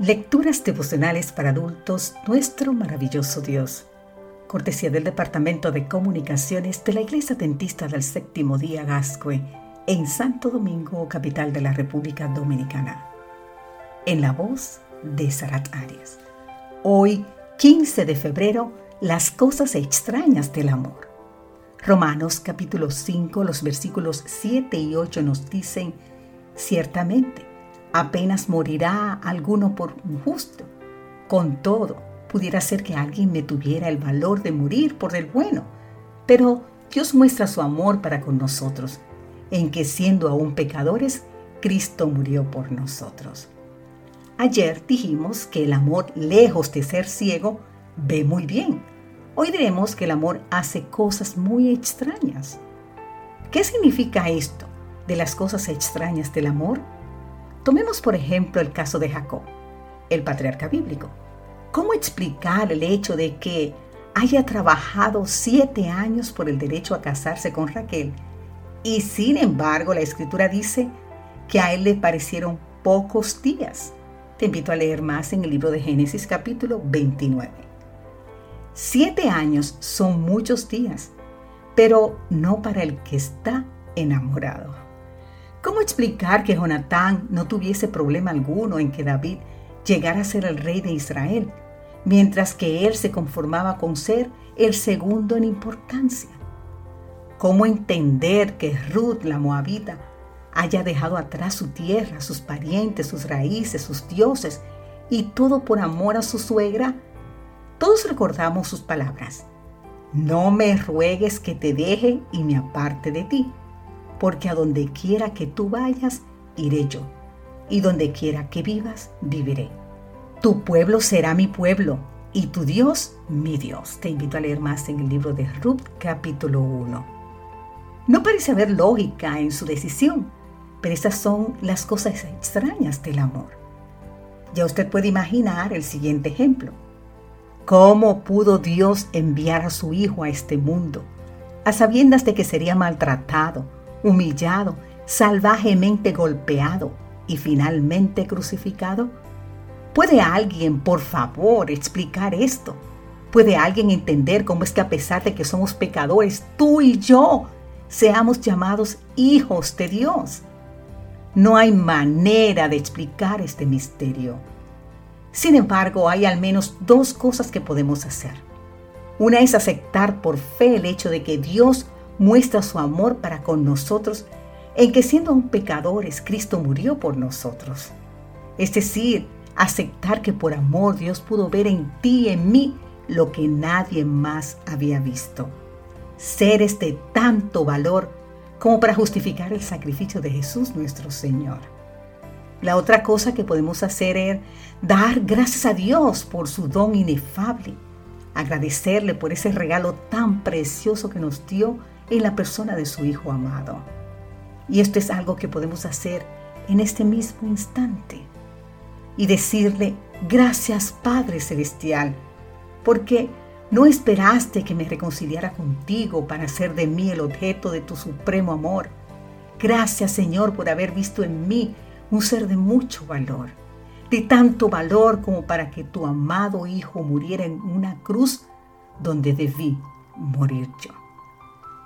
Lecturas devocionales para adultos, nuestro maravilloso Dios. Cortesía del Departamento de Comunicaciones de la Iglesia Dentista del Séptimo Día Gascue, en Santo Domingo, capital de la República Dominicana. En la voz de Sarat Arias. Hoy, 15 de febrero, las cosas extrañas del amor. Romanos capítulo 5, los versículos 7 y 8 nos dicen, ciertamente, apenas morirá alguno por un justo. Con todo, pudiera ser que alguien me tuviera el valor de morir por el bueno. Pero Dios muestra su amor para con nosotros, en que siendo aún pecadores, Cristo murió por nosotros. Ayer dijimos que el amor, lejos de ser ciego, ve muy bien. Hoy diremos que el amor hace cosas muy extrañas. ¿Qué significa esto de las cosas extrañas del amor? Tomemos por ejemplo el caso de Jacob, el patriarca bíblico. ¿Cómo explicar el hecho de que haya trabajado siete años por el derecho a casarse con Raquel y sin embargo la escritura dice que a él le parecieron pocos días? Te invito a leer más en el libro de Génesis capítulo 29. Siete años son muchos días, pero no para el que está enamorado. ¿Cómo explicar que Jonatán no tuviese problema alguno en que David llegara a ser el rey de Israel, mientras que él se conformaba con ser el segundo en importancia? ¿Cómo entender que Ruth, la moabita, haya dejado atrás su tierra, sus parientes, sus raíces, sus dioses y todo por amor a su suegra? Todos recordamos sus palabras. No me ruegues que te deje y me aparte de ti porque a donde quiera que tú vayas, iré yo, y donde quiera que vivas, viviré. Tu pueblo será mi pueblo, y tu Dios mi Dios. Te invito a leer más en el libro de Ruth capítulo 1. No parece haber lógica en su decisión, pero esas son las cosas extrañas del amor. Ya usted puede imaginar el siguiente ejemplo. ¿Cómo pudo Dios enviar a su Hijo a este mundo, a sabiendas de que sería maltratado, humillado, salvajemente golpeado y finalmente crucificado? ¿Puede alguien, por favor, explicar esto? ¿Puede alguien entender cómo es que a pesar de que somos pecadores, tú y yo seamos llamados hijos de Dios? No hay manera de explicar este misterio. Sin embargo, hay al menos dos cosas que podemos hacer. Una es aceptar por fe el hecho de que Dios muestra su amor para con nosotros en que siendo aún pecadores, Cristo murió por nosotros. Es decir, aceptar que por amor Dios pudo ver en ti y en mí lo que nadie más había visto. Seres de tanto valor como para justificar el sacrificio de Jesús nuestro Señor. La otra cosa que podemos hacer es dar gracias a Dios por su don inefable, agradecerle por ese regalo tan precioso que nos dio en la persona de su Hijo amado. Y esto es algo que podemos hacer en este mismo instante y decirle, gracias Padre Celestial, porque no esperaste que me reconciliara contigo para hacer de mí el objeto de tu supremo amor. Gracias Señor por haber visto en mí un ser de mucho valor, de tanto valor como para que tu amado Hijo muriera en una cruz donde debí morir yo.